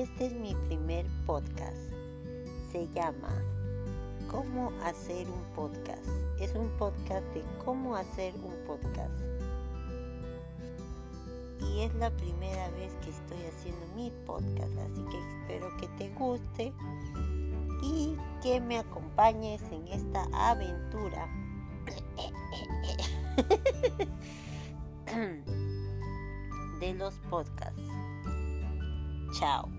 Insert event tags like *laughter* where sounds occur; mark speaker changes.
Speaker 1: este es mi primer podcast. Se llama ¿Cómo hacer un podcast? Es un podcast de cómo hacer un podcast. Y es la primera vez que estoy haciendo mi podcast, así que espero que te guste y que me acompañes en esta aventura *clears throat* *laughs* de los podcasts. Chao.